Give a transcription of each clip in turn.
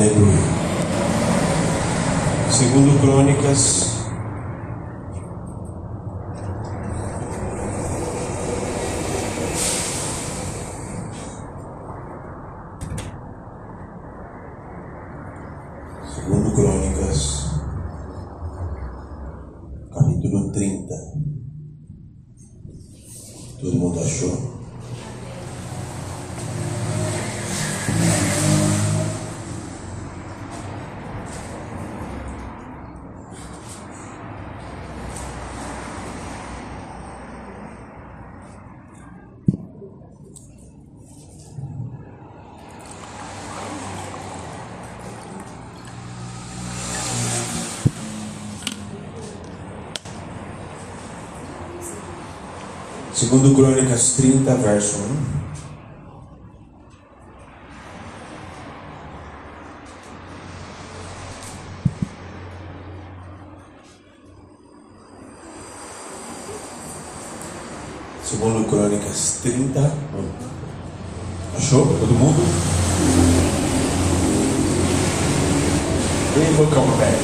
Aleluia. Segundo Crônicas. Segundo Crônicas, capítulo 30. Todo mundo achou? Segundo Crônicas 30, verso 1. Segundo Crônicas 30. 1. Achou? Todo mundo? Vem, bocão velho.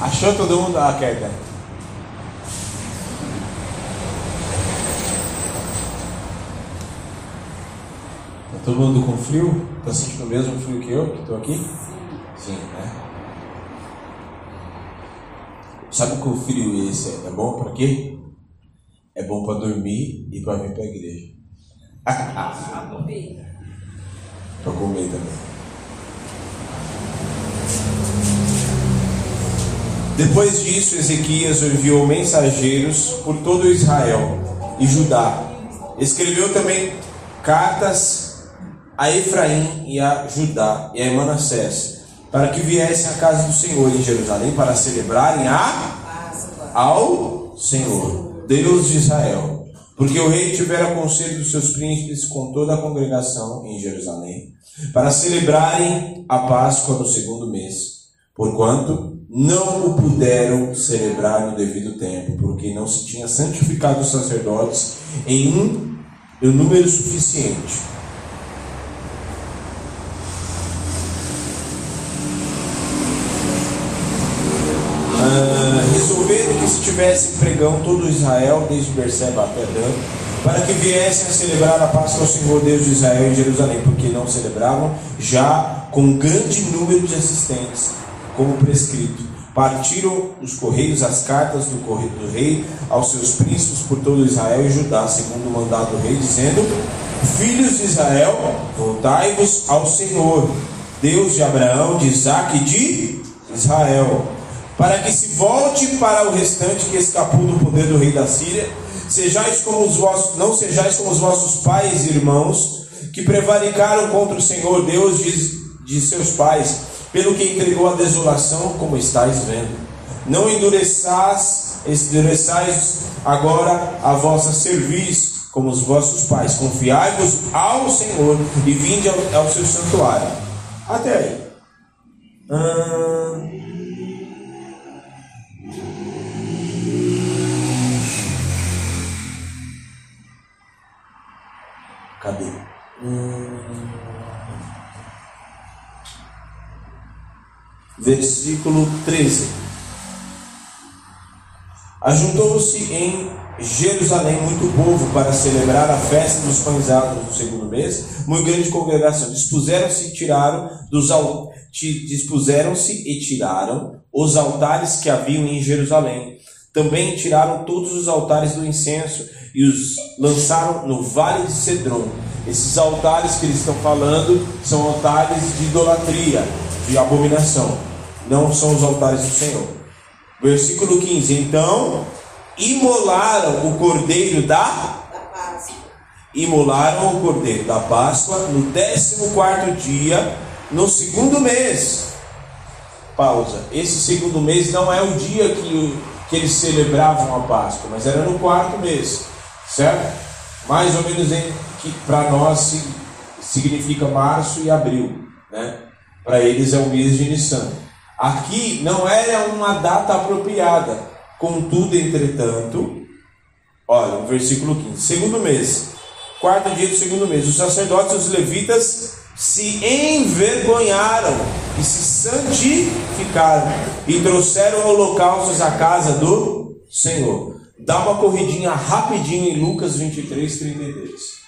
Achou todo mundo a queda? Tá todo mundo com frio? Tá sentindo o mesmo frio que eu, que estou aqui? Sim, né? Sabe que o frio esse é bom para quê? É bom para dormir e para vir para a igreja. para comer também. Depois disso, Ezequias enviou mensageiros por todo Israel e Judá. Escreveu também cartas a Efraim e a Judá e a Manassés, para que viessem à casa do Senhor em Jerusalém para celebrarem a ao Senhor, Deus de Israel. Porque o rei tivera conselho dos seus príncipes com toda a congregação em Jerusalém, para celebrarem a Páscoa no segundo mês, porquanto não o puderam celebrar no devido tempo, porque não se tinha santificado os sacerdotes em um, número suficiente. Resolveram que se tivesse pregão todo Israel, desde Berseba até Dan, para que viessem a celebrar a Páscoa ao Senhor Deus de Israel em Jerusalém, porque não celebravam já com grande número de assistentes, como prescrito. Partiram os correios as cartas do correio do rei aos seus príncipes por todo Israel e Judá, segundo o mandado do rei, dizendo: Filhos de Israel, voltai-vos ao Senhor, Deus de Abraão, de Isaac e de Israel, para que se volte para o restante que escapou do poder do rei da Síria. Sejais como os vossos, não sejais como os vossos pais irmãos, que prevaricaram contra o Senhor Deus de, de seus pais, pelo que entregou a desolação, como estáis vendo. Não endureçais, endureçais agora a vossa cerviz, como os vossos pais. Confiai-vos ao Senhor e vinde ao, ao seu santuário. Até aí. Hum... Cadê? Hum... Versículo 13. Ajuntou-se em Jerusalém muito povo para celebrar a festa dos pães asmos do segundo mês, muito grande congregação. Dispuseram-se e tiraram dos dispuseram-se e tiraram os altares que haviam em Jerusalém. Também tiraram todos os altares do incenso e os lançaram no vale de Cedron. Esses altares que eles estão falando são altares de idolatria, de abominação. Não são os altares do Senhor. Versículo 15: Então imolaram o cordeiro da imolaram o cordeiro da Páscoa no 14 dia, no segundo mês. Pausa. Esse segundo mês não é o dia que, que eles celebravam a Páscoa, mas era no quarto mês, certo? Mais ou menos em que para nós significa março e abril, né? Para eles é o mês de Nissan. Aqui não era uma data apropriada. Contudo, entretanto, olha, o versículo 15: segundo mês, quarto dia do segundo mês, os sacerdotes e os levitas se envergonharam e se santificaram e trouxeram holocaustos à casa do Senhor. Dá uma corridinha rapidinho em Lucas 23, 33.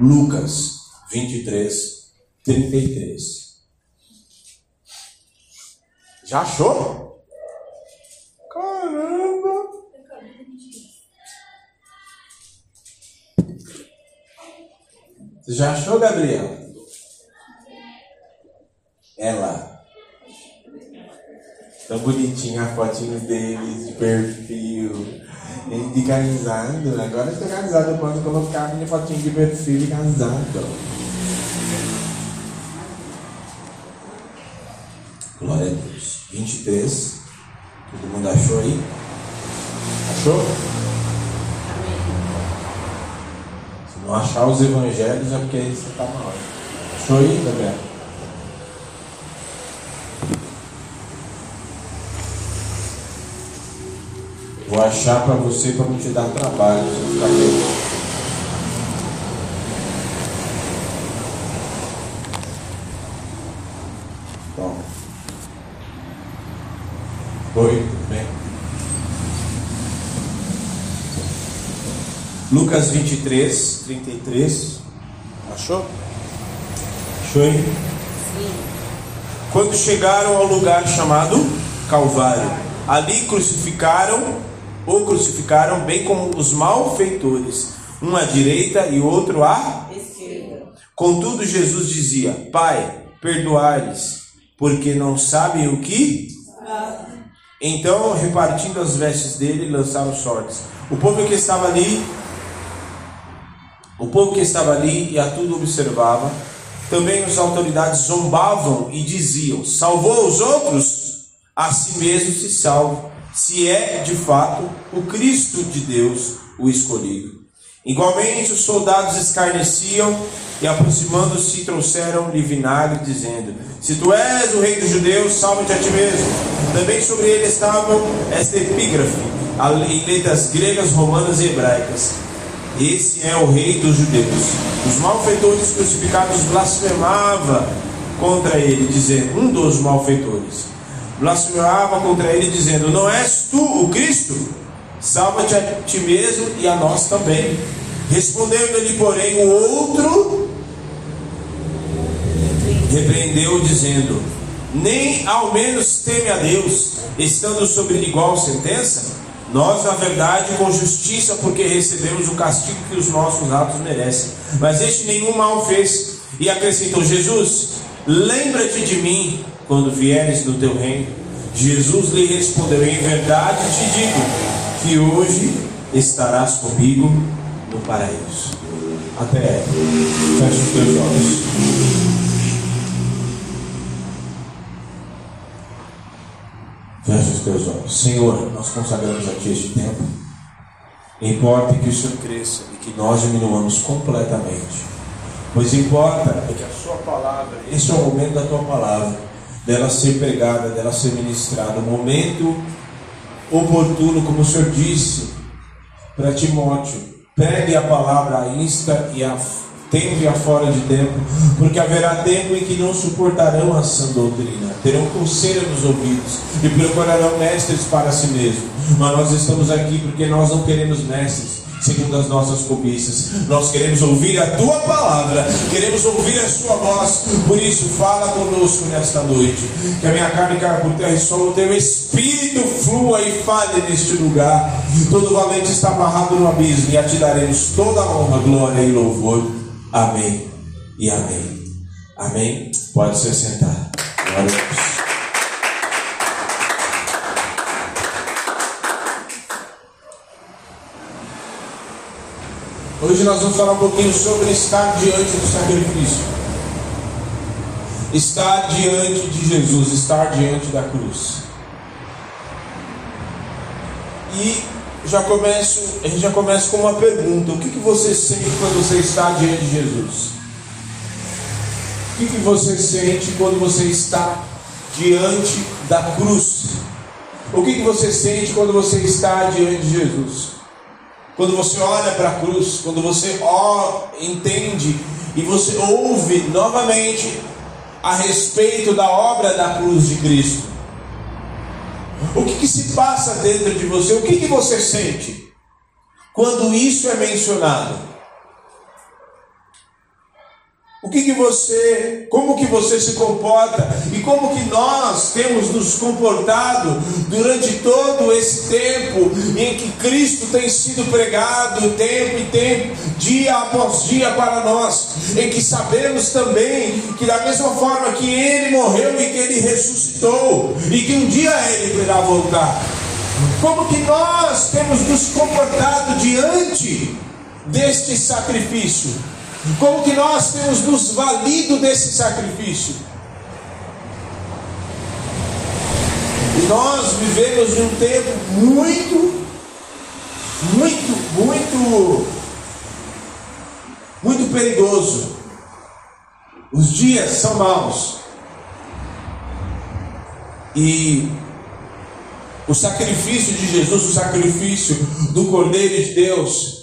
Lucas 23, 33. Já achou? Caramba! Você já achou, Gabriel? Ela. Tão bonitinha a fotinho deles de perfil. Ele de casado. Agora eu tô casado, colocar minha fotinha de perfil de casado. Glória a Deus. 23. Todo mundo achou aí? Achou? Se não achar os evangelhos é porque você está mal. Achou aí, Gabriel? Vou achar para você para não te dar trabalho, você ficar bem. Bom. Oi, tudo bem? Lucas 23, 33. Achou? Achou aí? Sim. Quando chegaram ao lugar chamado Calvário, ali crucificaram ou crucificaram, bem como os malfeitores, um à direita e outro à esquerda. Contudo, Jesus dizia: Pai, perdoai-lhes, porque não sabem o que. Então, repartindo as vestes dele, lançaram sortes. O povo que estava ali, o povo que estava ali e a tudo observava, também as autoridades zombavam e diziam: Salvou os outros, a si mesmo se salva se é de fato o Cristo de Deus, o escolhido. Igualmente, os soldados escarneciam e, aproximando-se, trouxeram-lhe vinagre, dizendo: Se tu és o rei dos judeus, salva-te a ti mesmo. Também sobre ele estavam esta epígrafe, em letras gregas, romanas e hebraicas. Esse é o rei dos judeus. Os malfeitores crucificados blasfemava contra ele, dizendo: Um dos malfeitores blasfemava contra ele, dizendo: Não és tu o Cristo? Salva-te a ti mesmo e a nós também. Respondendo-lhe, porém, o outro repreendeu, dizendo: Nem ao menos teme a Deus, estando sobre igual sentença? Nós, na verdade, com justiça, porque recebemos o castigo que os nossos atos merecem. Mas este nenhum mal fez. E acrescentou: Jesus, lembra-te de mim quando vieres no teu reino? Jesus lhe respondeu: Em verdade te digo que hoje estarás comigo no paraíso. Até fecha os teus olhos. Fecha os teus olhos. Senhor, nós consagramos a Ti este tempo. Importa que o Senhor cresça e que nós diminuamos completamente. Pois importa é que a Sua palavra, este é o momento da Tua palavra dela ser pregada, dela ser ministrada. O momento oportuno, como o Senhor disse para Timóteo, pregue a palavra insta e a tempo fora de tempo, porque haverá tempo em que não suportarão a sã doutrina, terão coceira nos ouvidos e procurarão mestres para si mesmos. Mas nós estamos aqui porque nós não queremos mestres, segundo as nossas cobiças. Nós queremos ouvir a tua palavra, queremos ouvir a sua voz. Por isso, fala conosco nesta noite. Que a minha carne caia por terra e só o teu espírito flua e fale neste lugar. Todo valente está amarrado no abismo e a ti daremos toda a honra, glória e louvor. Amém e amém. Amém. Pode se sentar. Glória a Deus. Hoje nós vamos falar um pouquinho sobre estar diante do sacrifício. Estar diante de Jesus, estar diante da cruz. E já começo, a gente já começa com uma pergunta: o que, que você sente quando você está diante de Jesus? O que, que você sente quando você está diante da cruz? O que, que você sente quando você está diante de Jesus? Quando você olha para a cruz, quando você entende e você ouve novamente a respeito da obra da cruz de Cristo. O que, que se passa dentro de você? O que, que você sente quando isso é mencionado? O que, que você, como que você se comporta e como que nós temos nos comportado durante todo esse tempo em que Cristo tem sido pregado tempo e tempo, dia após dia para nós, em que sabemos também que da mesma forma que Ele morreu e que Ele ressuscitou e que um dia Ele irá voltar, como que nós temos nos comportado diante deste sacrifício? Como que nós temos nos valido desse sacrifício? E nós vivemos um tempo muito, muito, muito, muito perigoso. Os dias são maus. E o sacrifício de Jesus, o sacrifício do Cordeiro de Deus,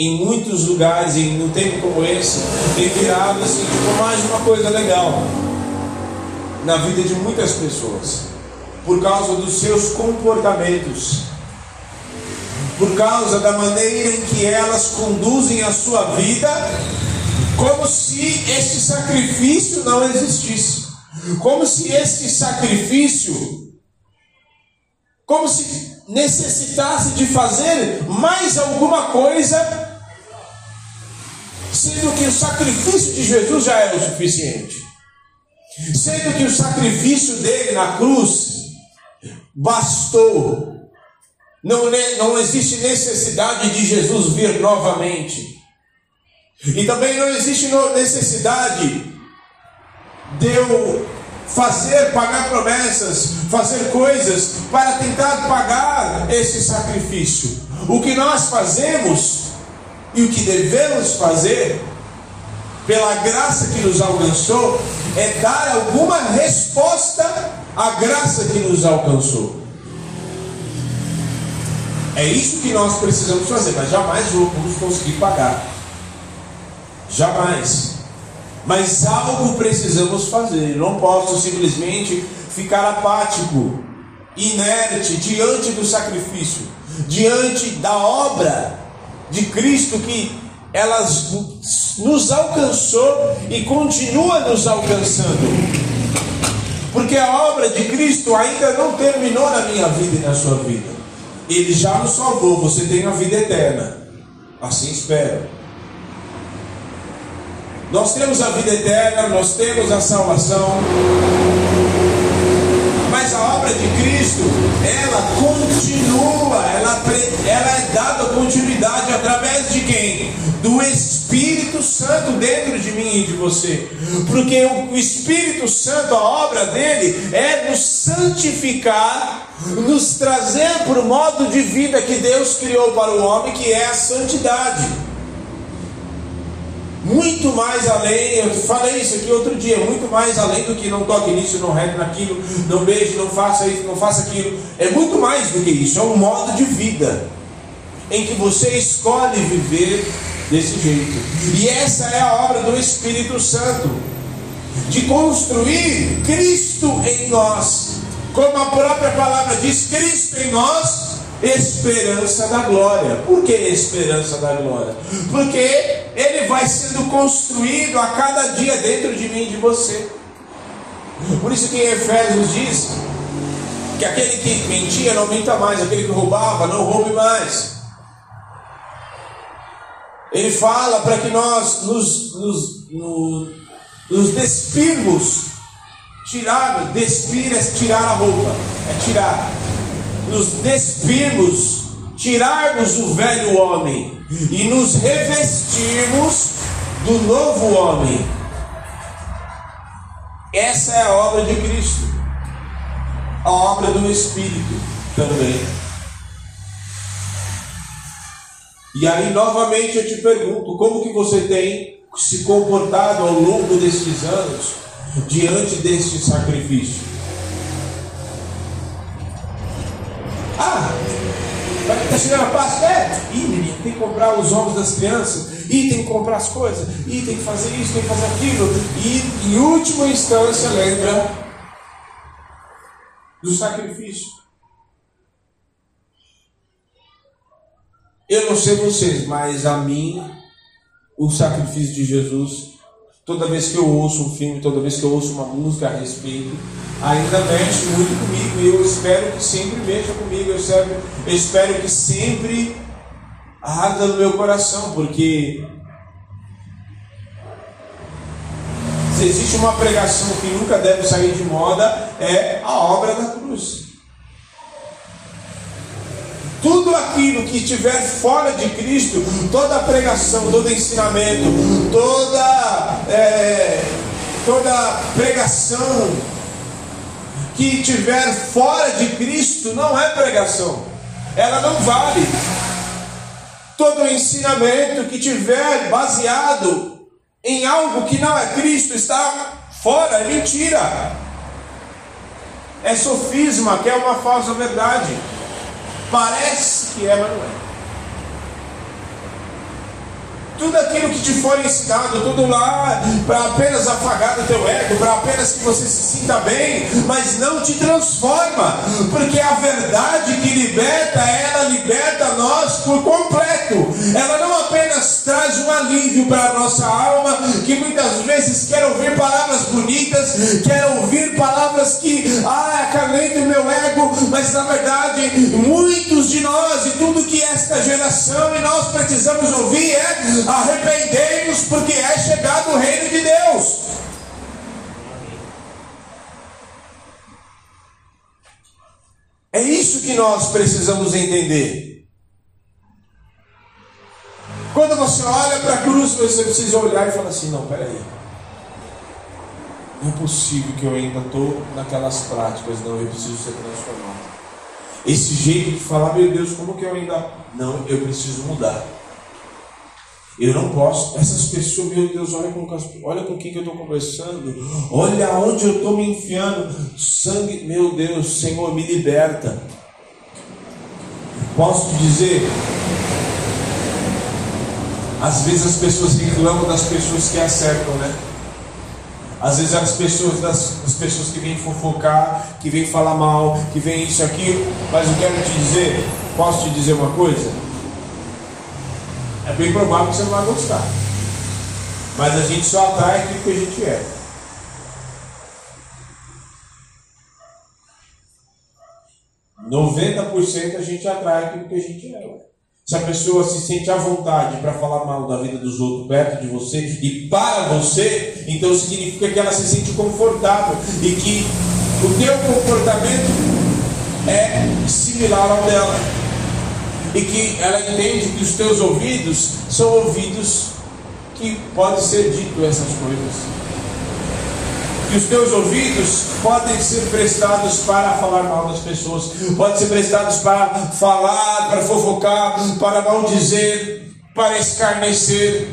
em muitos lugares, em um tempo como esse, tem virado assim, tipo, mais uma coisa legal na vida de muitas pessoas, por causa dos seus comportamentos, por causa da maneira em que elas conduzem a sua vida, como se esse sacrifício não existisse, como se esse sacrifício como se necessitasse de fazer mais alguma coisa, sendo que o sacrifício de Jesus já era o suficiente, sendo que o sacrifício dele na cruz bastou, não, não existe necessidade de Jesus vir novamente, e também não existe necessidade de eu fazer, pagar promessas, fazer coisas para tentar pagar esse sacrifício. O que nós fazemos e o que devemos fazer, pela graça que nos alcançou, é dar alguma resposta à graça que nos alcançou. É isso que nós precisamos fazer, mas jamais vamos conseguir pagar. Jamais. Mas algo precisamos fazer. Não posso simplesmente ficar apático, inerte diante do sacrifício, diante da obra de Cristo que elas nos alcançou e continua nos alcançando. Porque a obra de Cristo ainda não terminou na minha vida e na sua vida. Ele já nos salvou, você tem a vida eterna. Assim espero. Nós temos a vida eterna, nós temos a salvação. Mas a obra de Cristo, ela continua, ela, continuidade através de quem? Do Espírito Santo dentro de mim e de você. Porque o Espírito Santo, a obra dele é nos santificar, nos trazer para o modo de vida que Deus criou para o homem, que é a santidade muito mais além, eu falei isso aqui outro dia, muito mais além do que não toque nisso, não regue naquilo, não beije, não faça isso, não faça aquilo. É muito mais do que isso, é um modo de vida em que você escolhe viver desse jeito. E essa é a obra do Espírito Santo de construir Cristo em nós. Como a própria palavra diz, Cristo em nós esperança da glória. Por que esperança da glória? Porque ele vai sendo construído a cada dia dentro de mim e de você. Por isso que em Efésios diz que aquele que mentia não minta mais, aquele que roubava não roube mais. Ele fala para que nós nos, nos, nos, despirmos, tirar, despir é tirar a roupa, é tirar nos despirmos, tirarmos o velho homem e nos revestirmos do novo homem. Essa é a obra de Cristo, a obra do Espírito também. E aí novamente eu te pergunto, como que você tem se comportado ao longo destes anos diante deste sacrifício? cinema passa, é, ih, menino, tem que comprar os ovos das crianças, e tem que comprar as coisas, e tem que fazer isso, tem que fazer aquilo, e em última instância lembra do sacrifício. Eu não sei vocês, mas a mim o sacrifício de Jesus, toda vez que eu ouço um filme, toda vez que eu ouço uma música a respeito, ainda mexe muito comigo. E eu espero que sempre mexa comigo. Eu espero, eu espero que sempre arda no meu coração, porque se existe uma pregação que nunca deve sair de moda, é a obra da cruz. Tudo aquilo que estiver fora de Cristo, toda pregação, todo ensinamento, toda, é, toda pregação que estiver fora de Cristo não é pregação, ela não vale. Todo ensinamento que tiver baseado em algo que não é Cristo está fora, é mentira. É sofisma, que é uma falsa verdade. Parece que é, mas não é. Tudo aquilo que te for ensinado, tudo lá para apenas apagar o teu ego, para apenas que você se sinta bem, mas não te transforma, porque a verdade que liberta, ela liberta nós por completo. Ela não apenas traz um alívio para a nossa alma, que muitas vezes quer ouvir palavras bonitas, quer ouvir palavras que ah, acalentam o meu ego, mas na verdade, muitos geração e nós precisamos ouvir é arrependei-vos, porque é chegado o reino de Deus. É isso que nós precisamos entender. Quando você olha para a cruz, você precisa olhar e falar assim: não, peraí. Não é possível que eu ainda estou naquelas práticas, não, eu preciso ser transformado. Esse jeito de falar, meu Deus, como que eu ainda. Não, eu preciso mudar. Eu não posso. Essas pessoas, meu Deus, olha com, olha com quem que eu estou conversando. Olha onde eu estou me enfiando. Sangue, meu Deus, Senhor, me liberta. Posso te dizer? Às vezes as pessoas reclamam das pessoas que acertam, né? Às vezes as pessoas, das, as pessoas que vêm fofocar, que vêm falar mal, que vêm isso, aquilo. Mas eu quero te dizer, posso te dizer uma coisa? É bem provável que você não vai gostar. Mas a gente só atrai aquilo que a gente é. Noventa por cento a gente atrai aquilo que a gente é. Se a pessoa se sente à vontade para falar mal da vida dos outros perto de você e para você, então significa que ela se sente confortável e que o teu comportamento é similar ao dela e que ela entende que os teus ouvidos são ouvidos que pode ser dito essas coisas. Que os teus ouvidos podem ser prestados para falar mal das pessoas, podem ser prestados para falar, para fofocar, para maldizer, para escarnecer.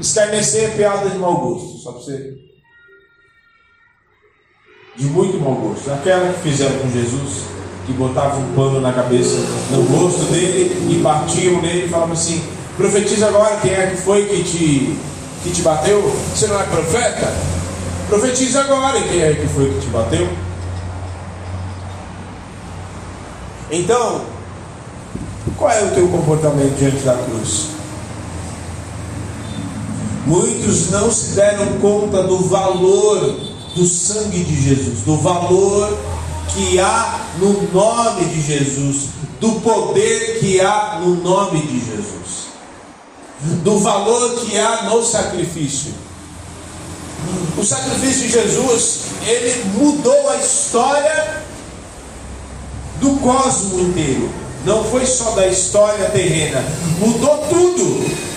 Escarnecer é piada de mau gosto, só para você. De muito mau gosto. Aquela que fizeram com Jesus que botavam um pano na cabeça, no rosto dele e batiam nele e falavam assim: profetiza agora quem é que foi que te, que te bateu? Você não é profeta? Profetiza agora quem é que foi que te bateu? Então, qual é o teu comportamento diante da cruz? Muitos não se deram conta do valor do sangue de Jesus, do valor que há no nome de Jesus, do poder que há no nome de Jesus, do valor que há no sacrifício. O sacrifício de Jesus, ele mudou a história do cosmo inteiro. Não foi só da história terrena, mudou tudo.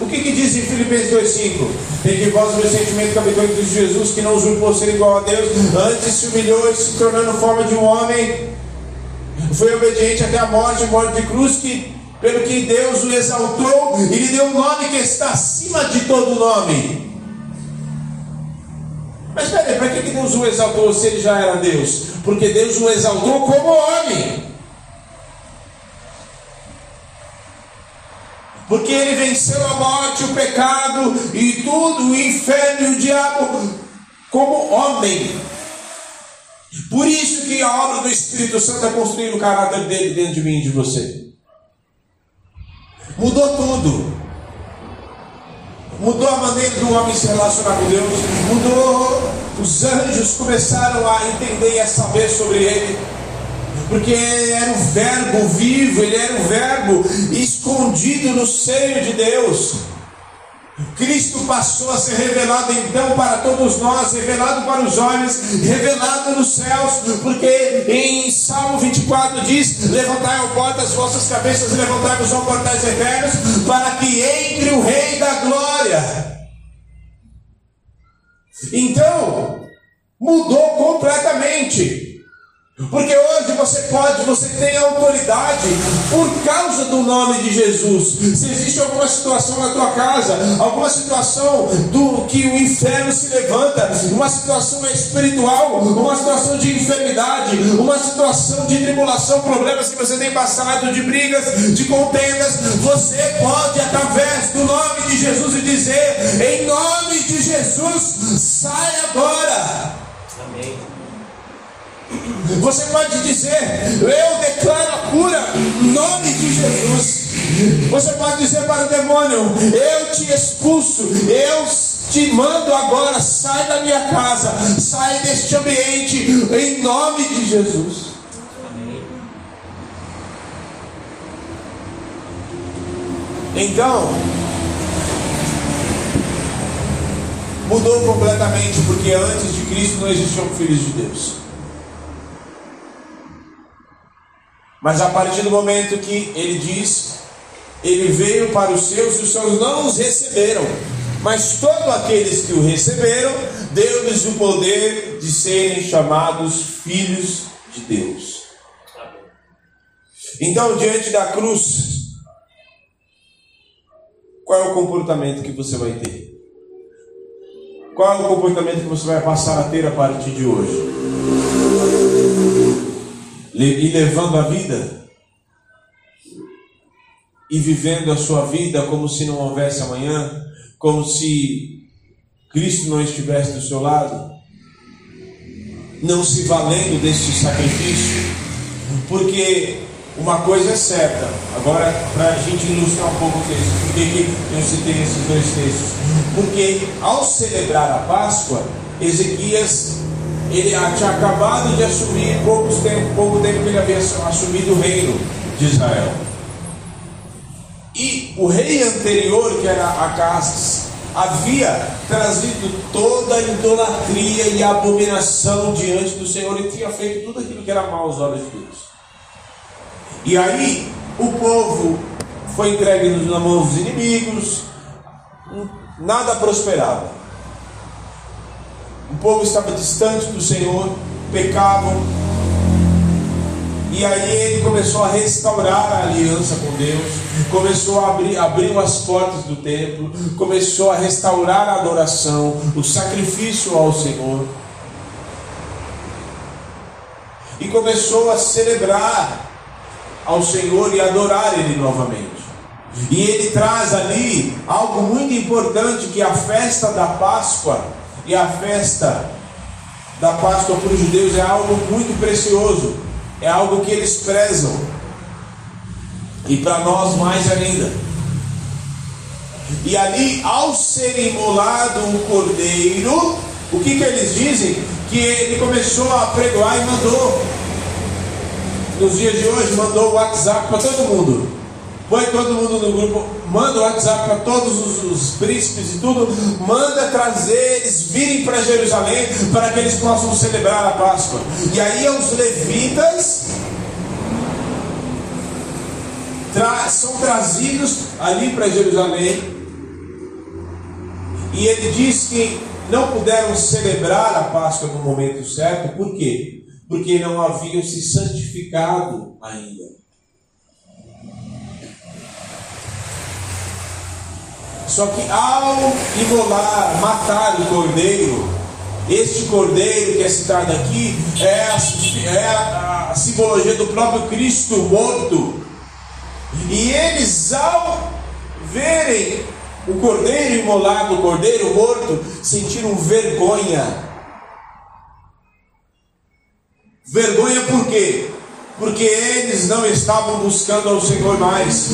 O que, que diz em Filipenses 2,5? Tem que vós o meu sentimento que habitou em Cristo Jesus, que não usurpou ser igual a Deus, antes se humilhou e se tornando forma de um homem, foi obediente até a morte, morte de cruz, que pelo que Deus o exaltou e lhe deu um nome que está acima de todo nome. Mas peraí, para que Deus o exaltou se ele já era Deus? porque Deus o exaltou como homem. Porque ele venceu a morte, o pecado e tudo, o inferno e o diabo, como homem. Por isso que a obra do Espírito Santo é construir o caráter dele dentro de mim e de você. Mudou tudo. Mudou a maneira do homem se relacionar com Deus. Mudou. Os anjos começaram a entender e a saber sobre ele. Porque ele era o verbo vivo, ele era o verbo escondido no seio de Deus. Cristo passou a ser revelado então para todos nós, revelado para os homens, revelado nos céus, porque em Salmo 24 diz: Levantai ao porta as vossas cabeças, levantai-vos ao portais eternos, para que entre o Rei da Glória. Então, mudou completamente. Porque hoje você pode, você tem autoridade por causa do nome de Jesus. Se existe alguma situação na tua casa, alguma situação do que o inferno se levanta, uma situação espiritual, uma situação de enfermidade, uma situação de tribulação, problemas que você tem passado, de brigas, de contendas, você pode através do nome de Jesus e dizer: em nome de Jesus, sai agora. Você pode dizer: Eu declaro a cura nome de Jesus. Você pode dizer para o demônio: Eu te expulso, eu te mando agora, sai da minha casa, sai deste ambiente, em nome de Jesus. Então, mudou completamente, porque antes de Cristo não existiam filhos de Deus. Mas a partir do momento que ele diz, ele veio para os seus e os seus não os receberam. Mas todos aqueles que o receberam, deu-lhes o poder de serem chamados filhos de Deus. Então, diante da cruz, qual é o comportamento que você vai ter? Qual é o comportamento que você vai passar a ter a partir de hoje? E levando a vida. E vivendo a sua vida como se não houvesse amanhã, como se Cristo não estivesse do seu lado, não se valendo desse sacrifício, porque uma coisa é certa, agora para a gente ilustrar um pouco o texto, por que eu citei esses dois textos? Porque ao celebrar a Páscoa, Ezequias ele tinha acabado de assumir, poucos tempo, pouco tempo que ele havia assumido o reino de Israel. E o rei anterior, que era Acastes, havia trazido toda a idolatria e a abominação diante do Senhor e tinha feito tudo aquilo que era mal aos olhos de Deus. E aí o povo foi entregue nas mãos dos inimigos, nada prosperava. O povo estava distante do Senhor, pecavam. E aí ele começou a restaurar a aliança com Deus, começou a abrir, abriu as portas do templo, começou a restaurar a adoração, o sacrifício ao Senhor. E começou a celebrar ao Senhor e adorar Ele novamente. E ele traz ali algo muito importante que é a festa da Páscoa e a festa da Páscoa para os judeus é algo muito precioso, é algo que eles prezam, e para nós mais ainda. E ali, ao ser imolado o cordeiro, o que, que eles dizem? Que ele começou a pregoar e mandou, nos dias de hoje, mandou o WhatsApp para todo mundo. Põe todo mundo no grupo, manda o WhatsApp para todos os, os, príncipes e tudo, manda trazer eles virem para Jerusalém para que eles possam celebrar a Páscoa. E aí os levitas tra são trazidos ali para Jerusalém. E ele diz que não puderam celebrar a Páscoa no momento certo, por quê? Porque não haviam se santificado ainda. Só que ao imolar, matar o cordeiro, Este cordeiro que é citado aqui é a, é a, a simbologia do próprio Cristo morto. E eles, ao verem o cordeiro imolado, o cordeiro morto, sentiram vergonha. Vergonha por quê? Porque eles não estavam buscando ao Senhor mais,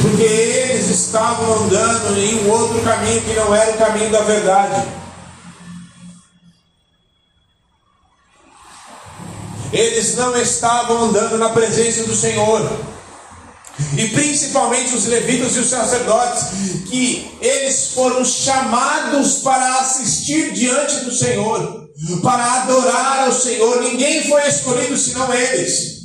porque eles estavam andando em um outro caminho que não era o caminho da verdade. Eles não estavam andando na presença do Senhor. E principalmente os levitas e os sacerdotes, que eles foram chamados para assistir diante do Senhor, para adorar ao Senhor. Ninguém foi escolhido senão eles.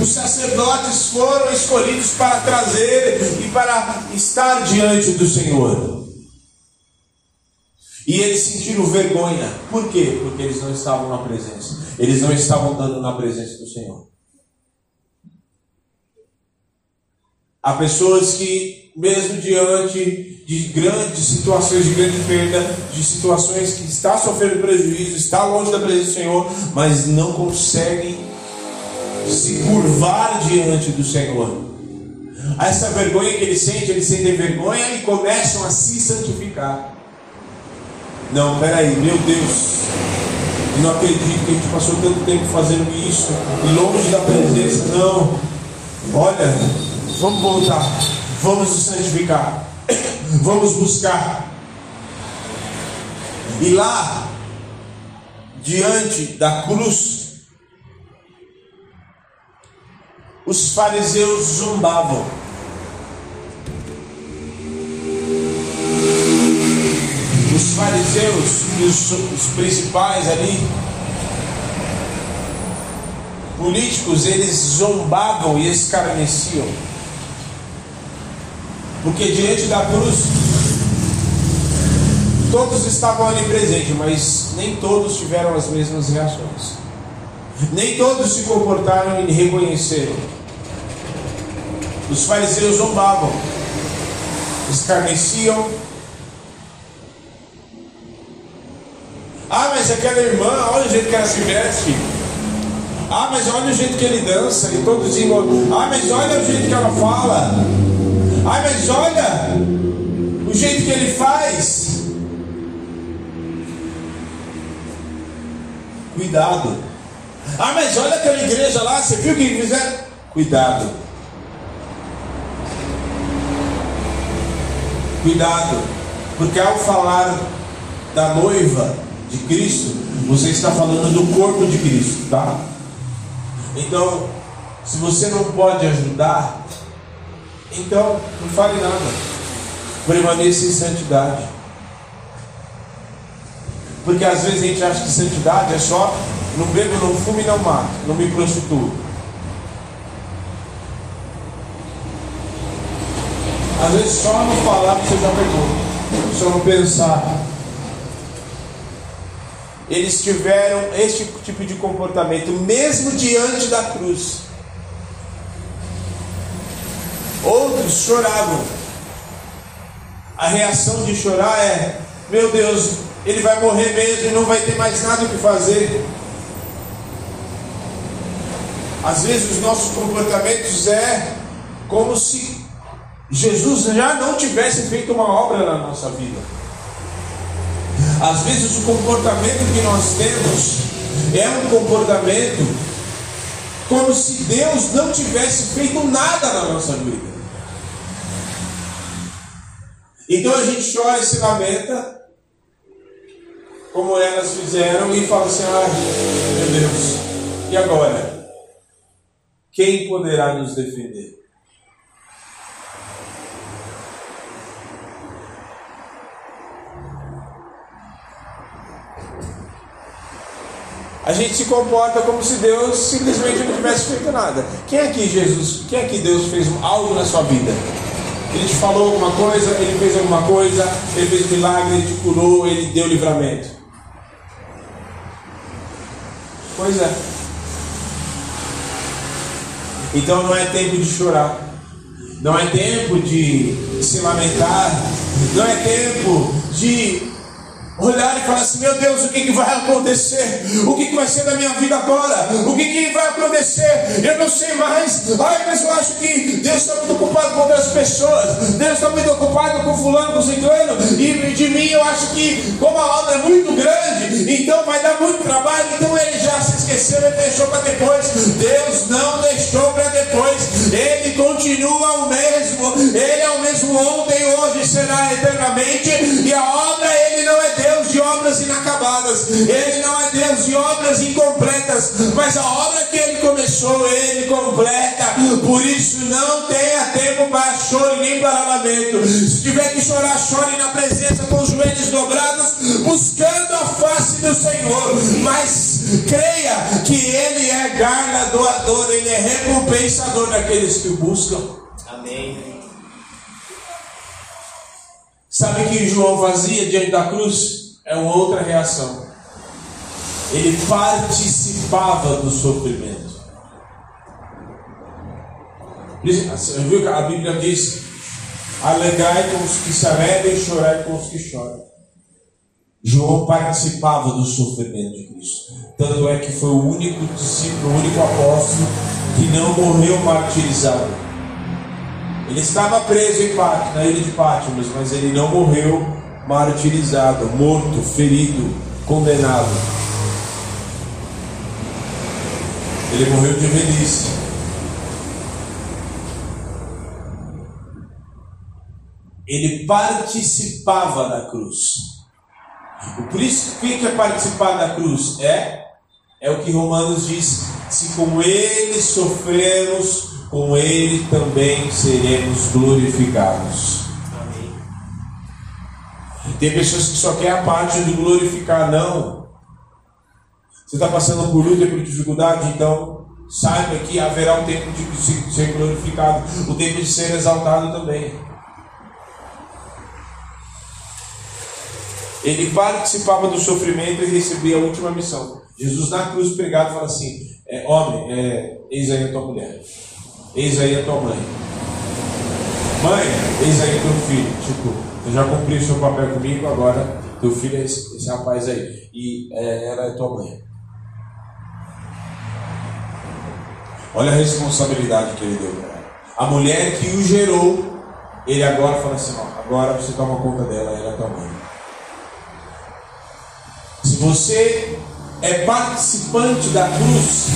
Os sacerdotes foram escolhidos para trazer e para estar diante do Senhor. E eles sentiram vergonha. Por quê? Porque eles não estavam na presença. Eles não estavam dando na presença do Senhor. Há pessoas que, mesmo diante de grandes situações de grande perda, de situações que está sofrendo prejuízo, está longe da presença do Senhor, mas não conseguem se curvar diante do Senhor. Essa vergonha que eles sentem, eles sentem vergonha e começam a se santificar. Não, peraí, meu Deus, eu não acredito que a gente passou tanto tempo fazendo isso, longe da presença, não. Olha, Vamos voltar. Vamos nos santificar. Vamos buscar. E lá, diante da cruz, os fariseus zombavam. Os fariseus e os, os principais ali, políticos, eles zombavam e escarneciam. Porque diante da cruz, todos estavam ali presentes, mas nem todos tiveram as mesmas reações. Nem todos se comportaram e reconheceram. Os fariseus zombavam, escarneciam. Ah, mas aquela irmã, olha o jeito que ela se veste. Ah, mas olha o jeito que ele dança. E todos diziam, ah, mas olha o jeito que ela fala. Ai, mas olha o jeito que ele faz. Cuidado. Ah, mas olha aquela igreja lá, você viu o que fizeram? Cuidado. Cuidado. Porque ao falar da noiva de Cristo, você está falando do corpo de Cristo, tá? Então, se você não pode ajudar, então, não fale nada. Permaneça em santidade. Porque às vezes a gente acha que santidade é só não bebo, não fumo e não mato, não me prostituo. Às vezes só não falar você já pegou. Só não pensar. Eles tiveram este tipo de comportamento, mesmo diante da cruz. Outros choravam. A reação de chorar é: meu Deus, ele vai morrer mesmo e não vai ter mais nada o que fazer. Às vezes os nossos comportamentos é como se Jesus já não tivesse feito uma obra na nossa vida. Às vezes o comportamento que nós temos é um comportamento como se Deus não tivesse feito nada na nossa vida. Então a gente chora e se lamenta, como elas fizeram, e fala assim: ai, meu Deus, e agora? Quem poderá nos defender? A gente se comporta como se Deus simplesmente não tivesse feito nada. Quem aqui Jesus, quem aqui Deus fez algo na sua vida? Ele te falou alguma coisa, ele fez alguma coisa, ele fez um milagre, ele te curou, ele deu livramento. Pois é. Então não é tempo de chorar. Não é tempo de se lamentar. Não é tempo de olhar e falar assim: meu Deus, o que, que vai acontecer? O que, que vai ser da minha vida agora? O que, que vai acontecer? Eu não sei mais. Ai, mas eu acho que Deus está muito ocupado com outras pessoas. Deus está muito ocupado com fulano, com ciclano. E de mim eu acho que, como a obra é muito grande, então vai dar muito trabalho. Então ele já se esqueceu, ele deixou para depois. Deus não deixou para depois. Ele continua o mesmo. Ele é o mesmo ontem, hoje será eternamente. E a obra ele não é Deus Deus de obras inacabadas, Ele não é Deus de obras incompletas, mas a obra que Ele começou, Ele completa. Por isso, não tenha tempo para choro nem para lamento. Se tiver que chorar, chore na presença com os joelhos dobrados, buscando a face do Senhor. Mas creia que Ele é galardoador, Ele é recompensador daqueles que o buscam. Amém. Sabe o que João fazia diante da cruz? É uma outra reação. Ele participava do sofrimento. Você viu que a Bíblia diz: Alegai com os que se alegram e chorai com os que choram. João participava do sofrimento de Cristo. Tanto é que foi o único discípulo, o único apóstolo que não morreu martirizado. Ele estava preso em Pátio, na ilha de Pátimos, mas ele não morreu martirizado, morto, ferido, condenado. Ele morreu de velhice. Ele participava da cruz. O que é participar da cruz? É, é o que Romanos diz: se com ele sofremos com ele também seremos glorificados. Amém. Tem pessoas que só querem a parte de glorificar, não. Você está passando por luta por dificuldade, então saiba que haverá um tempo de ser glorificado, o tempo de ser exaltado também. Ele participava do sofrimento e recebia a última missão. Jesus na cruz pregado fala assim: é, homem, é, eis aí a tua mulher. Eis aí a tua mãe. Mãe, eis aí teu filho. Tipo, eu já cumpri o seu papel comigo, agora teu filho é esse, esse rapaz aí. E é, ela é tua mãe. Olha a responsabilidade que ele deu para ela. A mulher que o gerou, ele agora fala assim: ó, agora você toma conta dela, ela é tua mãe. Se você é participante da cruz,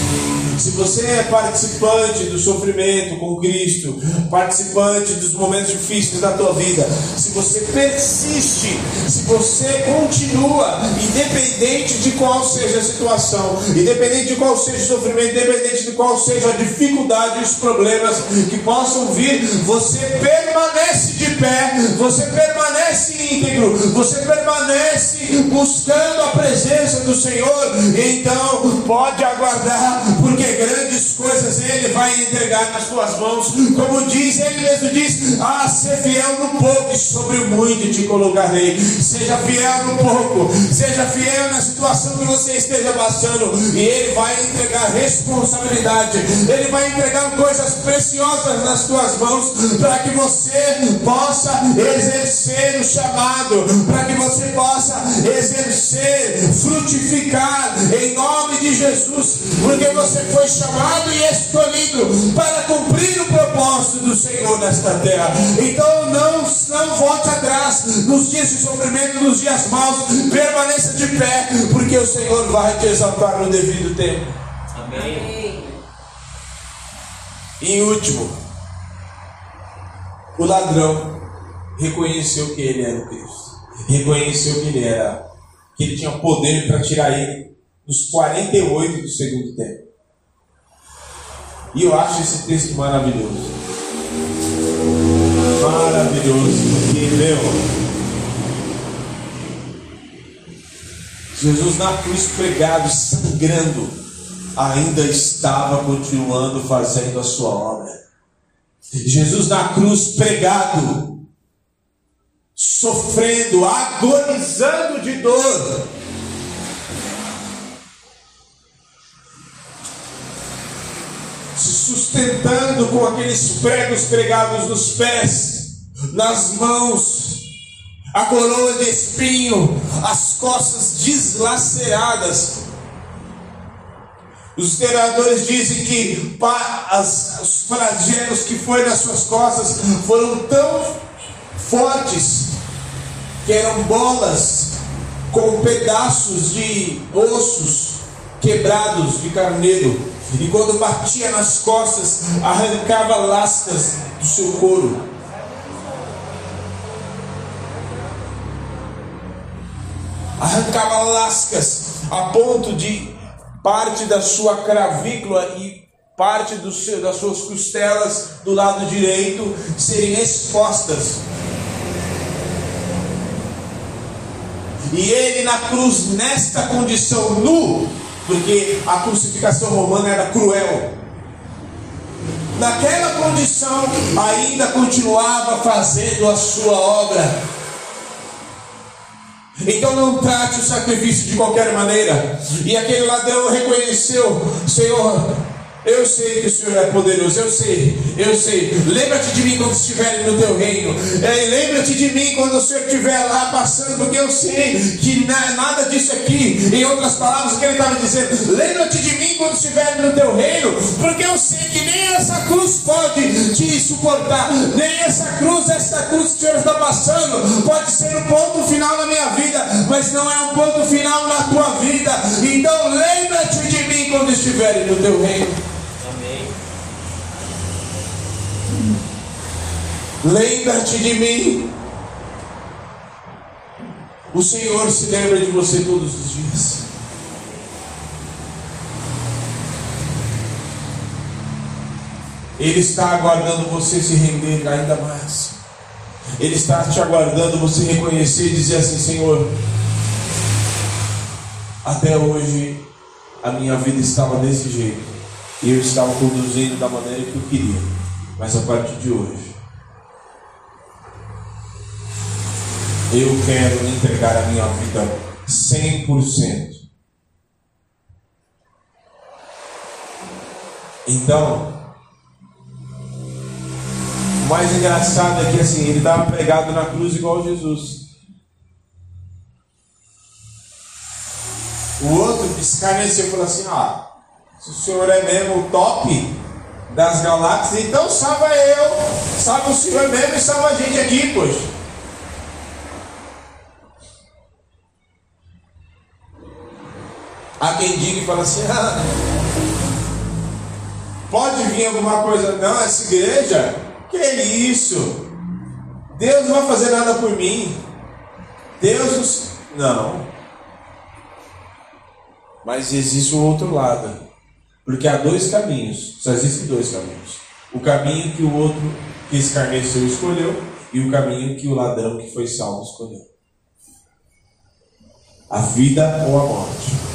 se você é participante do sofrimento com Cristo, participante dos momentos difíceis da tua vida, se você persiste, se você continua, independente de qual seja a situação, independente de qual seja o sofrimento, independente de qual seja a dificuldade e os problemas que possam vir, você permanece de pé, você permanece íntegro, você permanece buscando a presença do Senhor então pode aguardar, porque grandes coisas Ele vai entregar nas tuas mãos. Como diz, Ele mesmo diz: Ah, ser fiel no pouco, e sobre o muito te colocarei. Seja fiel no pouco, seja fiel na situação que você esteja passando, e Ele vai entregar responsabilidade, Ele vai entregar coisas preciosas nas tuas mãos, para que você possa exercer o chamado, para que você possa exercer, frutificar em nome de Jesus, porque você foi chamado e escolhido para cumprir o propósito do Senhor nesta terra. Então não, não volte atrás nos dias de sofrimento, nos dias maus, permaneça de pé, porque o Senhor vai te exaltar no devido tempo. Amém. E em último, o ladrão reconheceu que ele era o Cristo, reconheceu que ele era, que ele tinha poder para tirar ele dos 48 do segundo tempo. E eu acho esse texto maravilhoso. Maravilhoso, porque, meu, Jesus na cruz pregado, sangrando, ainda estava continuando fazendo a sua obra. Jesus na cruz pregado, sofrendo, agonizando de dor, sustentando com aqueles pregos pregados nos pés, nas mãos, a coroa de espinho, as costas deslaceradas. Os historiadores dizem que as, os flagelos que foram nas suas costas foram tão fortes que eram bolas com pedaços de ossos quebrados de carneiro. E quando batia nas costas, arrancava lascas do seu couro. Arrancava lascas a ponto de parte da sua cravícula e parte seu, das suas costelas do lado direito serem expostas. E ele na cruz, nesta condição nu, porque a crucificação romana era cruel. Naquela condição, ainda continuava fazendo a sua obra. Então não trate o sacrifício de qualquer maneira. E aquele ladrão reconheceu, Senhor, eu sei que o Senhor é poderoso, eu sei, eu sei. Lembra-te de mim quando estiver no teu reino. É, Lembra-te de mim quando o Senhor estiver lá passando, porque eu sei que nada disso aqui, em outras palavras, o que ele estava dizendo, lembra-te de mim quando estiver no teu reino, porque eu sei que nem essa cruz pode te suportar, nem essa cruz, essa cruz que o Senhor está passando, pode ser um ponto final na minha vida, mas não é um ponto final na tua vida. Então lembra-te de mim quando estiver no teu reino. Lembra-te de mim. O Senhor se lembra de você todos os dias. Ele está aguardando você se render ainda mais. Ele está te aguardando você reconhecer e dizer assim: Senhor, até hoje a minha vida estava desse jeito. E eu estava conduzindo da maneira que eu queria. Mas a partir de hoje, Eu quero entregar a minha vida 100%. Então, o mais engraçado é que assim, ele estava pregado na cruz igual Jesus. O outro escarneceu e falou assim: Ah, se o senhor é mesmo o top das galáxias, então salva eu, salva o senhor mesmo e salva a gente aqui, poxa. Há quem diga e fala assim: ah, pode vir alguma coisa. Não, essa igreja, que é isso? Deus não vai fazer nada por mim. Deus não. Mas existe um outro lado. Porque há dois caminhos. Só existem dois caminhos. O caminho que o outro que escarneceu escolheu e o caminho que o ladrão que foi salvo escolheu. A vida ou a morte.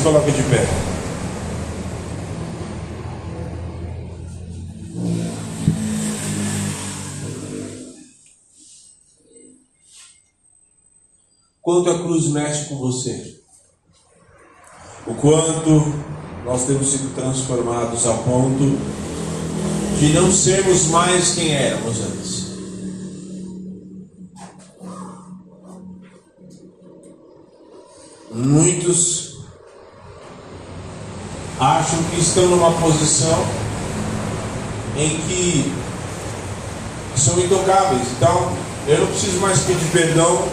Se coloque de pé. Quanto a cruz mexe com você? O quanto nós temos sido transformados a ponto de não sermos mais quem éramos antes. Muitos acham que estão numa posição em que são intocáveis. Então, eu não preciso mais pedir perdão,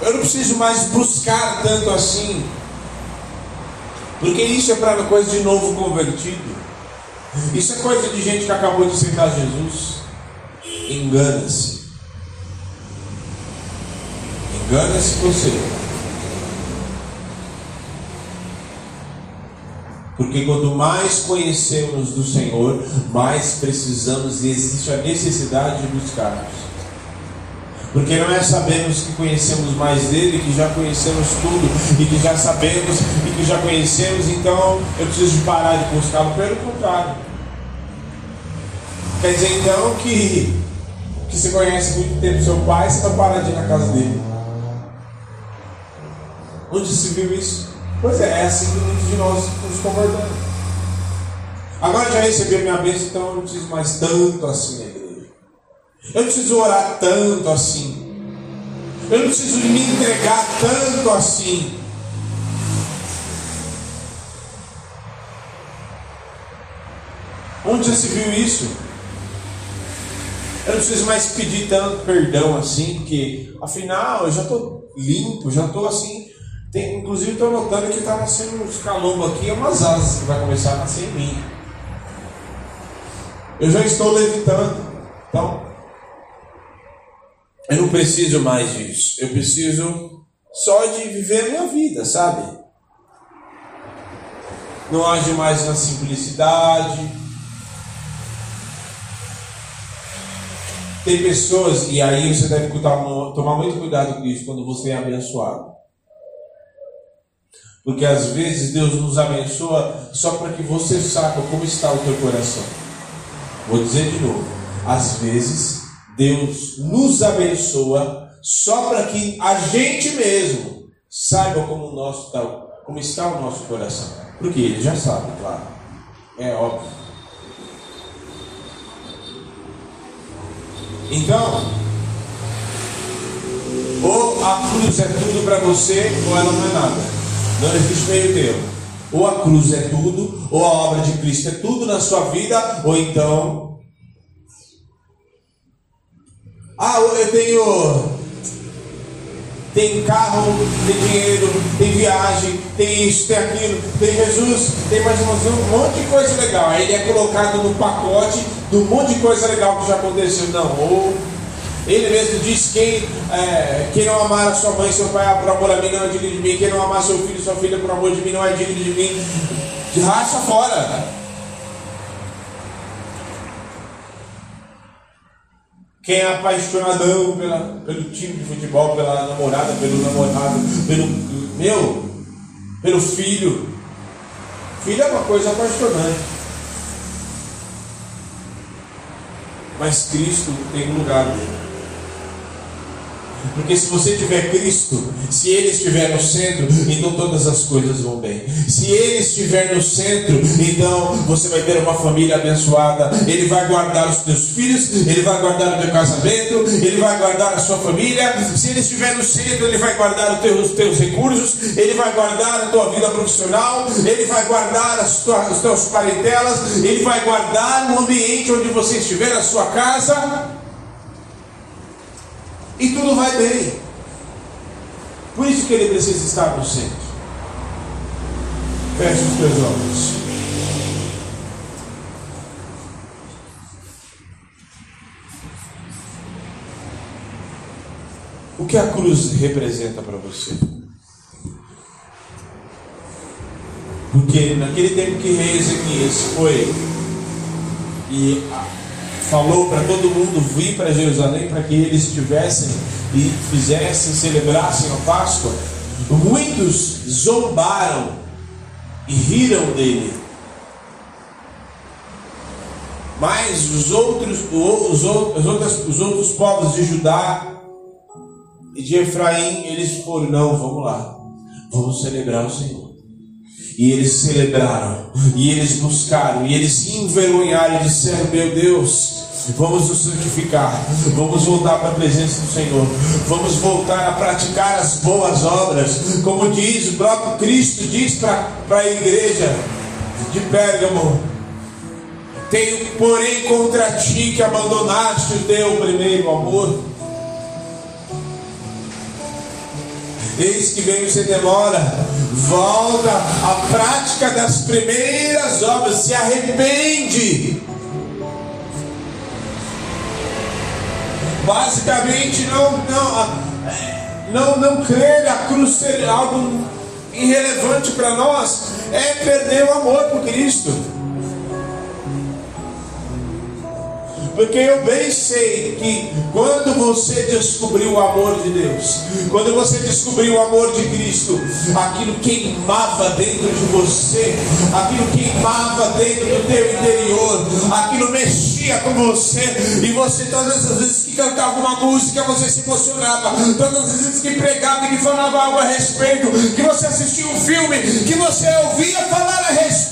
eu não preciso mais buscar tanto assim, porque isso é para coisa de novo convertido. Isso é coisa de gente que acabou de aceitar Jesus. Engana-se. Engana-se você. Porque quanto mais conhecemos do Senhor, mais precisamos e existe a necessidade de buscarmos. Porque não é sabemos que conhecemos mais dele, que já conhecemos tudo, e que já sabemos e que já conhecemos, então eu preciso parar de buscá-lo. Pelo contrário. Quer dizer então que, que você conhece muito tempo seu pai, você de ir na casa dele. Onde se viu isso? Pois é, é assim que muitos de nós nos comportamos. Agora já recebi a minha bênção, então eu não preciso mais tanto assim na igreja. Eu não preciso orar tanto assim. Eu não preciso me entregar tanto assim. Onde já se viu isso? Eu não preciso mais pedir tanto perdão assim, porque afinal eu já estou limpo, já estou assim. Tem, inclusive estou notando que está nascendo uns calombos aqui, umas asas que vai começar a nascer em mim. Eu já estou levitando. Então, eu não preciso mais disso. Eu preciso só de viver a minha vida, sabe? Não age mais na simplicidade Tem pessoas, e aí você deve tomar muito cuidado com isso quando você é abençoado. Porque às vezes Deus nos abençoa só para que você saiba como está o teu coração. Vou dizer de novo. Às vezes Deus nos abençoa só para que a gente mesmo saiba como, nosso, está, como está o nosso coração. Porque Ele já sabe, claro. É óbvio. Então, ou a cruz é tudo para você, ou ela não é nada. Não existe meio termo. Ou a cruz é tudo, ou a obra de Cristo é tudo na sua vida, ou então. Ah, eu tenho. Tem carro, tem dinheiro, tem viagem, tem isso, tem aquilo, tem Jesus, tem mais um monte de coisa legal. Aí ele é colocado no pacote do monte de coisa legal que já aconteceu. Não, ou ele mesmo diz: quem, é, quem não amar a sua mãe seu pai por amor a mim não é digno de mim. Quem não amar seu filho sua filha por amor de mim não é digno de mim. Racha fora. Quem é apaixonadão pela, pelo time de futebol, pela namorada, pelo namorado, pelo meu, pelo filho. Filho é uma coisa apaixonante. mas Cristo tem um lugar dele. Porque se você tiver Cristo, se Ele estiver no centro, então todas as coisas vão bem. Se Ele estiver no centro, então você vai ter uma família abençoada. Ele vai guardar os teus filhos, Ele vai guardar o teu casamento, Ele vai guardar a sua família. Se Ele estiver no centro, Ele vai guardar os teus recursos, Ele vai guardar a tua vida profissional, Ele vai guardar as tuas, os teus parentelas, Ele vai guardar o ambiente onde você estiver, a sua casa e tudo vai bem. Por isso que ele precisa estar no centro. Feche os teus olhos. O que a cruz representa para você? Porque naquele tempo que rei Ezequias foi e falou para todo mundo vir para Jerusalém para que eles estivessem e fizessem, celebrassem a Páscoa. Muitos zombaram e riram dele. Mas os outros, os, os, outros, os outros povos de Judá e de Efraim, eles foram, não, vamos lá, vamos celebrar o Senhor. E eles celebraram, e eles buscaram, e eles envergonharam e disseram: Meu Deus, vamos nos santificar, vamos voltar para a presença do Senhor, vamos voltar a praticar as boas obras, como diz o próprio Cristo, diz para a igreja de Pérgamo. Tenho, porém, contra ti que abandonaste o teu primeiro amor. Eis que venho sem demora. Volta à prática das primeiras obras. Se arrepende. Basicamente, não, não, não, não crer a cruz ser algo irrelevante para nós é perder o amor por Cristo. Porque eu bem sei que quando você descobriu o amor de Deus, quando você descobriu o amor de Cristo, aquilo queimava dentro de você, aquilo queimava dentro do teu interior, aquilo mexia com você, e você todas as vezes que cantava uma música, você se emocionava, todas as vezes que pregava e que falava algo a respeito, que você assistia um filme, que você ouvia falar a respeito,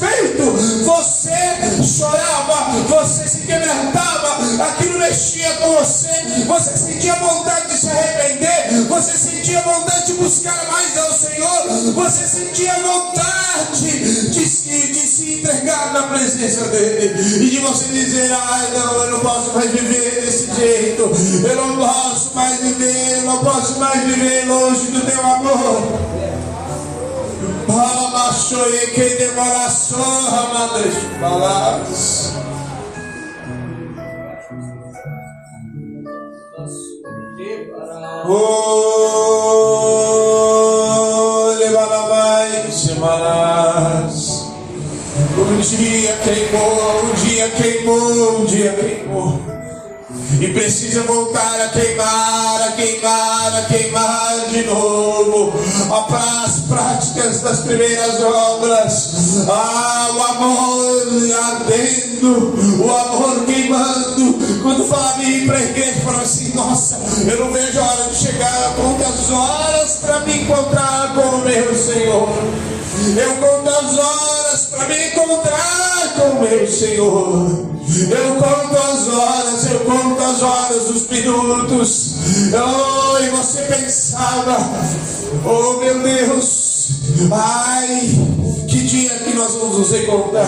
você, você sentia vontade de se arrepender, você sentia vontade de buscar mais ao Senhor, você sentia vontade de se, de se entregar na presença dEle. E de você dizer: Ai, não, eu não posso mais viver desse jeito, eu não posso mais viver, eu não posso mais viver longe do teu amor. Amachoe que demoração, amadas palavras. Levará mais semanas. Um dia queimou, um dia queimou, um dia queimou. E precisa voltar a queimar, a queimar, a queimar de novo. As práticas das primeiras obras. Ah, o amor o amor queimando. Quando falava ir para a igreja, falava assim: Nossa, eu não vejo a hora de chegar. Quantas horas para me encontrar com o meu Senhor. Eu conto as horas para me encontrar com o meu Senhor. Eu conto as horas, eu conto as horas, os minutos. Oh, e você pensava, oh meu Deus, ai, dia que nós vamos nos encontrar,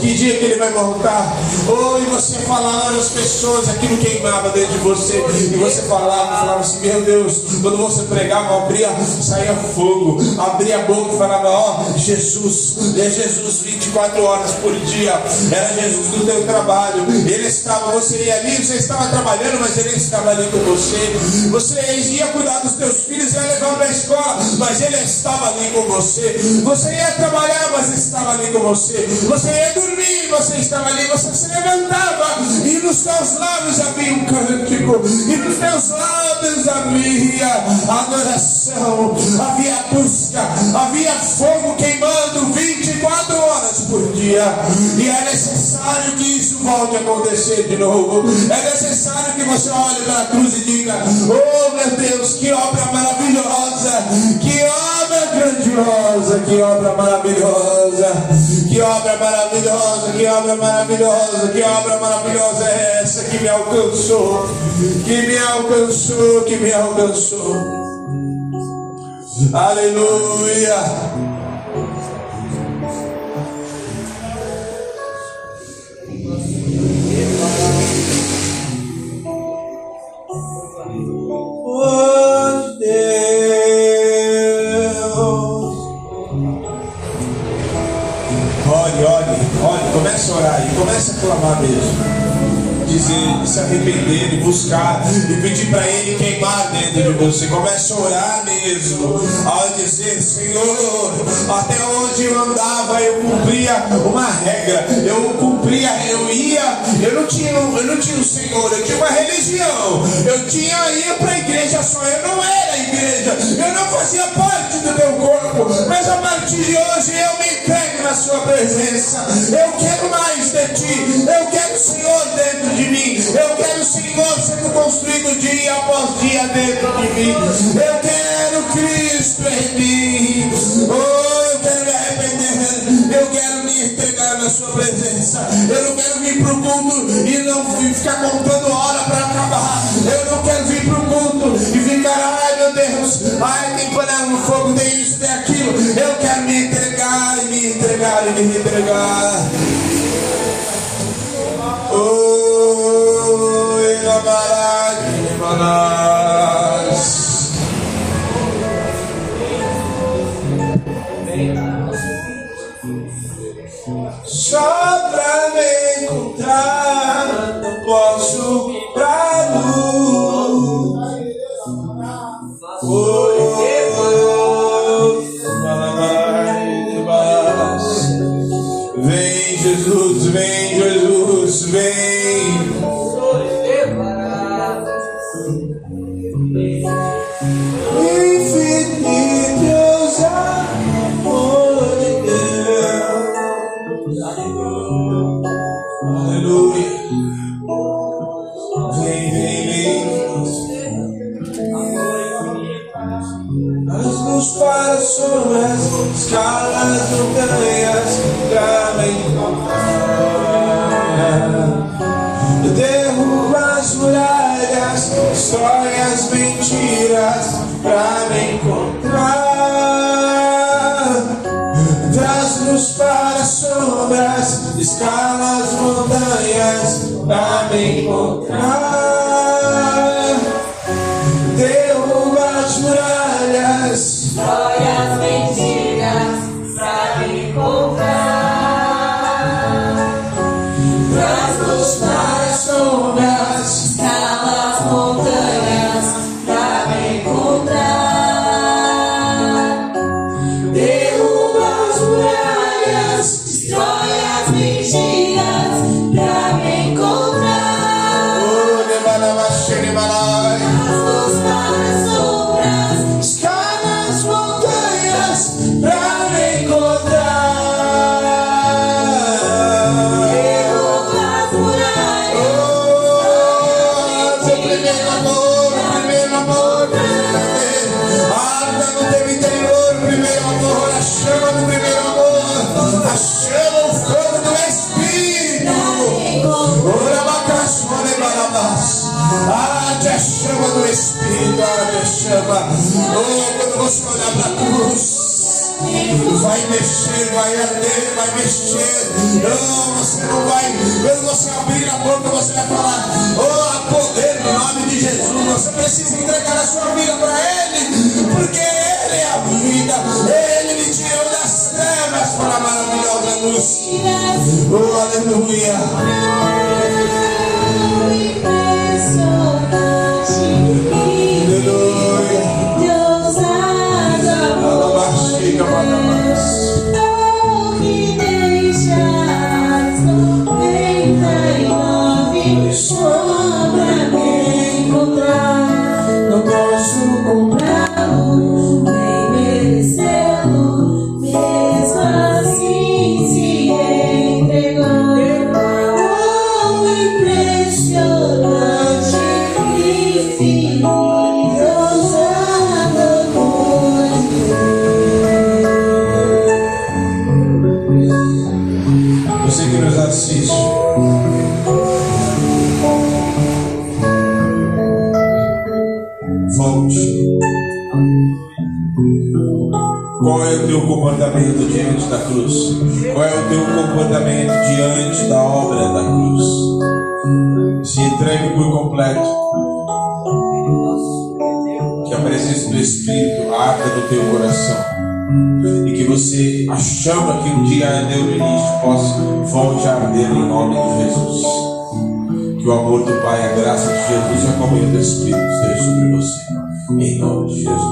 que dia que ele vai voltar. Oh, e você falava às pessoas, aquilo queimava dentro de você, e você falava, falava assim, meu Deus, quando você pregava, abria, saía fogo, abria a boca e falava, ó, oh, Jesus, é Jesus 24 horas por dia, era Jesus do teu trabalho, ele estava, você ia ali, você estava trabalhando, mas ele estava ali com você, você ia cuidar dos teus filhos, ia levar para a escola, mas ele estava ali com você, você ia trabalhar, mas estava ali com você, você ia dormir, você estava ali, você se levantava, e nos teus lábios havia um cântico, e nos teus lábios havia adoração, havia busca, havia fogo queimando 24 horas por dia, e é necessário que isso volte a acontecer de novo, é necessário que você olhe para a cruz e diga: Oh meu Deus, que obra maravilhosa, que obra grandiosa, que obra maravilhosa, que obra maravilhosa, que obra maravilhosa, que obra maravilhosa é essa que me alcançou, que me alcançou, que me alcançou. Aleluia. Oh Olhe, olhe, olhe, comece a orar e comece a clamar mesmo dizer, se arrepender, e buscar e pedir para Ele queimar dentro de você. Comece a orar mesmo, ao dizer, Senhor, até onde eu andava, eu cumpria uma regra, eu cumpria, eu ia, eu não tinha, eu não tinha o Senhor, eu tinha uma religião, eu tinha ia para a igreja só, eu não era igreja, eu não fazia parte do teu corpo, mas a partir de hoje sua presença, eu quero mais de ti, eu quero o Senhor dentro de mim. Eu quero o Senhor sendo construído dia após dia dentro de mim. Eu quero Cristo em mim. Oh, eu quero me arrepender. Eu quero me entregar na sua presença. Eu não quero vir para o culto e não ficar contando me entregar. Escala as montanhas pra me encontrar. Derruba as muralhas, Destrói as mentiras chama. Oh, quando você olhar para a cruz. Vai mexer, vai arder, vai mexer. Não, você não vai. Quando você abrir a boca, você vai falar. Oh, há poder no nome de Jesus. Você precisa entregar a sua vida para Ele, porque Ele é a vida. Ele lhe tirou das trevas para a maravilhosa luz. Oh. Aleluia. Chama que um dia ardeu no início, possa volte a arder em nome de Jesus. Que o amor do Pai, a graça de Jesus e a comunhão do Espírito esteja sobre você. Em nome de Jesus.